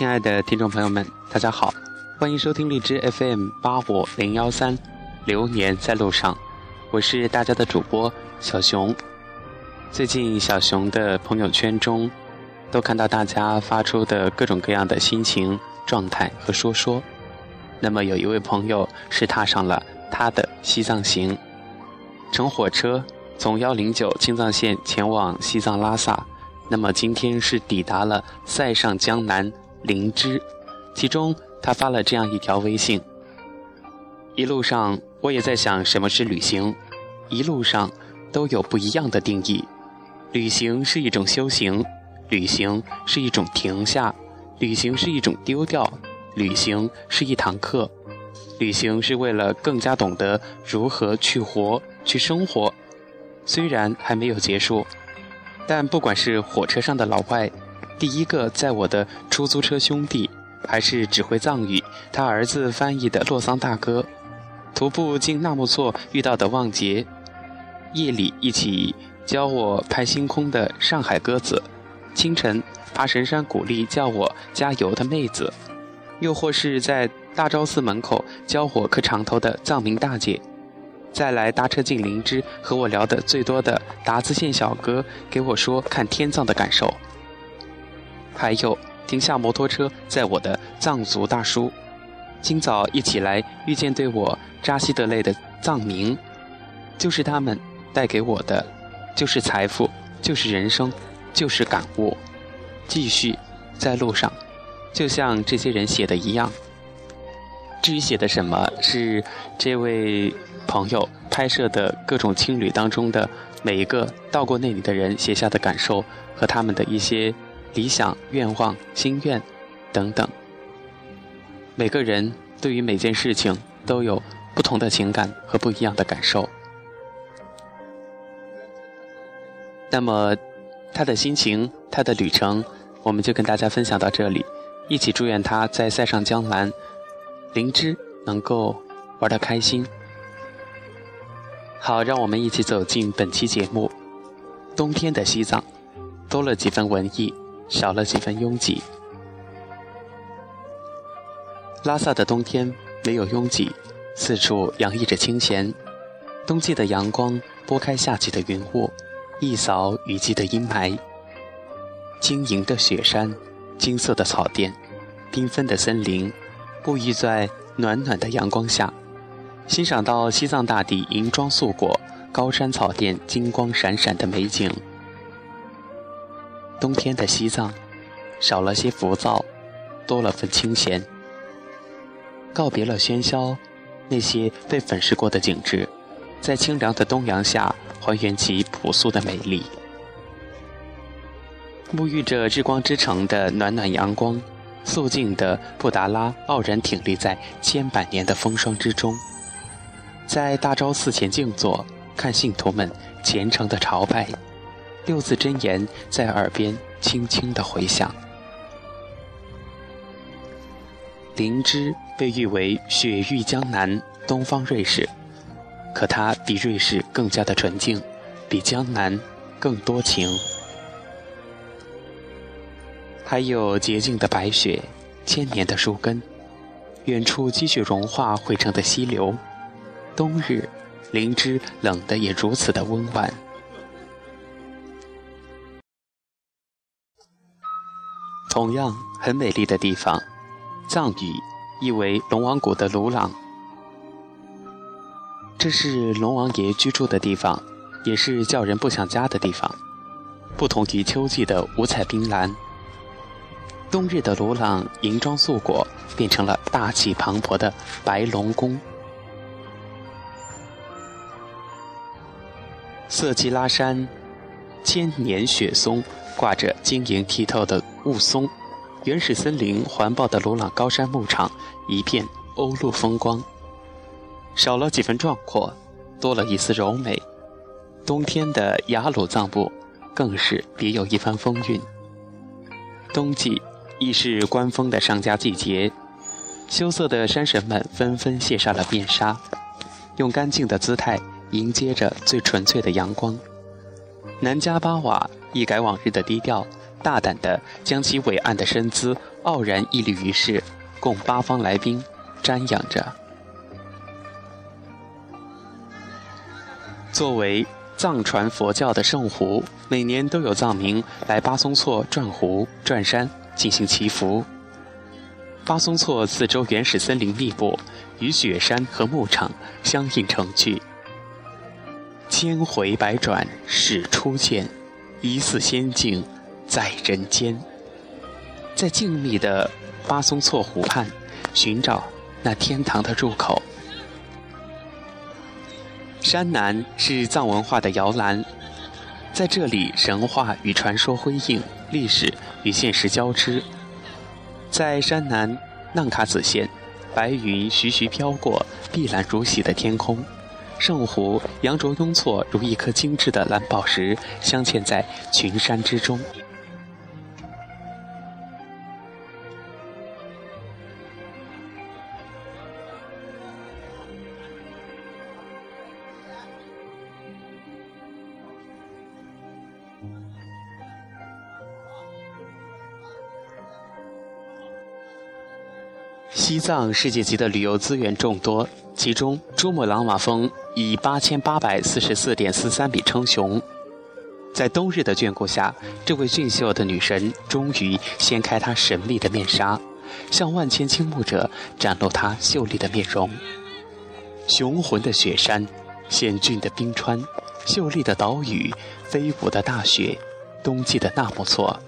亲爱的听众朋友们，大家好，欢迎收听荔枝 FM 八五零幺三，流年在路上，我是大家的主播小熊。最近小熊的朋友圈中，都看到大家发出的各种各样的心情状态和说说。那么有一位朋友是踏上了他的西藏行，乘火车从幺零九青藏线前往西藏拉萨，那么今天是抵达了塞上江南。灵芝，其中他发了这样一条微信：一路上我也在想什么是旅行，一路上都有不一样的定义。旅行是一种修行，旅行是一种停下，旅行是一种丢掉，旅行是一堂课，旅行是为了更加懂得如何去活、去生活。虽然还没有结束，但不管是火车上的老外。第一个在我的出租车兄弟，还是只会藏语，他儿子翻译的洛桑大哥，徒步进纳木错遇到的旺杰，夜里一起教我拍星空的上海鸽子，清晨爬神山鼓励叫我加油的妹子，又或是在大昭寺门口教我磕长头的藏民大姐，再来搭车进灵芝和我聊得最多的达孜县小哥，给我说看天葬的感受。还有停下摩托车载我的藏族大叔，今早一起来遇见对我扎西德勒的藏民，就是他们带给我的，就是财富，就是人生，就是感悟。继续在路上，就像这些人写的一样。至于写的什么，是这位朋友拍摄的各种青旅当中的每一个到过那里的人写下的感受和他们的一些。理想、愿望、心愿，等等。每个人对于每件事情都有不同的情感和不一样的感受。那么，他的心情、他的旅程，我们就跟大家分享到这里。一起祝愿他在塞上江南、灵芝能够玩的开心。好，让我们一起走进本期节目。冬天的西藏，多了几分文艺。少了几分拥挤。拉萨的冬天没有拥挤，四处洋溢着清闲。冬季的阳光拨开夏季的云雾，一扫雨季的阴霾。晶莹的雪山，金色的草甸，缤纷的森林，沐浴在暖暖的阳光下，欣赏到西藏大地银装素裹，高山草甸金光闪闪的美景。冬天的西藏，少了些浮躁，多了份清闲。告别了喧嚣，那些被粉饰过的景致，在清凉的冬阳下还原其朴素的美丽。沐浴着日光之城的暖暖阳光，肃静的布达拉傲然挺立在千百年的风霜之中，在大昭寺前静坐，看信徒们虔诚的朝拜。六字真言在耳边轻轻的回响。灵芝被誉为雪域江南、东方瑞士，可它比瑞士更加的纯净，比江南更多情。还有洁净的白雪，千年的树根，远处积雪融化汇成的溪流。冬日，灵芝冷得也如此的温婉。同样很美丽的地方，藏语意为龙王谷的鲁朗，这是龙王爷居住的地方，也是叫人不想家的地方。不同于秋季的五彩冰蓝，冬日的鲁朗银装素裹，变成了大气磅礴的白龙宫。色季拉山，千年雪松。挂着晶莹剔透的雾凇，原始森林环抱的鲁朗高山牧场，一片欧陆风光。少了几分壮阔，多了一丝柔美。冬天的雅鲁藏布，更是别有一番风韵。冬季亦是观风的上佳季节，羞涩的山神们纷纷卸下了面纱，用干净的姿态迎接着最纯粹的阳光。南迦巴瓦一改往日的低调，大胆地将其伟岸的身姿傲然屹立于世，供八方来宾瞻仰着。作为藏传佛教的圣湖，每年都有藏民来巴松措转湖、转山进行祈福。巴松措四周原始森林密布，与雪山和牧场相映成趣。千回百转始初见，疑似仙境在人间。在静谧的巴松措湖畔，寻找那天堂的入口。山南是藏文化的摇篮，在这里，神话与传说辉映，历史与现实交织。在山南浪卡子县，白云徐徐飘过碧蓝如洗的天空，圣湖羊卓雍措如一颗精致的蓝宝石，镶嵌在群山之中。西藏世界级的旅游资源众多，其中珠穆朗玛峰以八千八百四十四点四三米称雄。在冬日的眷顾下，这位俊秀的女神终于掀开她神秘的面纱，向万千倾慕者展露她秀丽的面容。雄浑的雪山，险峻的冰川，秀丽的岛屿，飞舞的大雪，冬季的纳木错。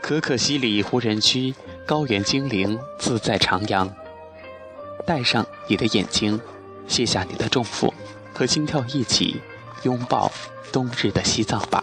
可可西里无人区。高原精灵自在徜徉，带上你的眼睛，卸下你的重负，和心跳一起拥抱冬日的西藏吧。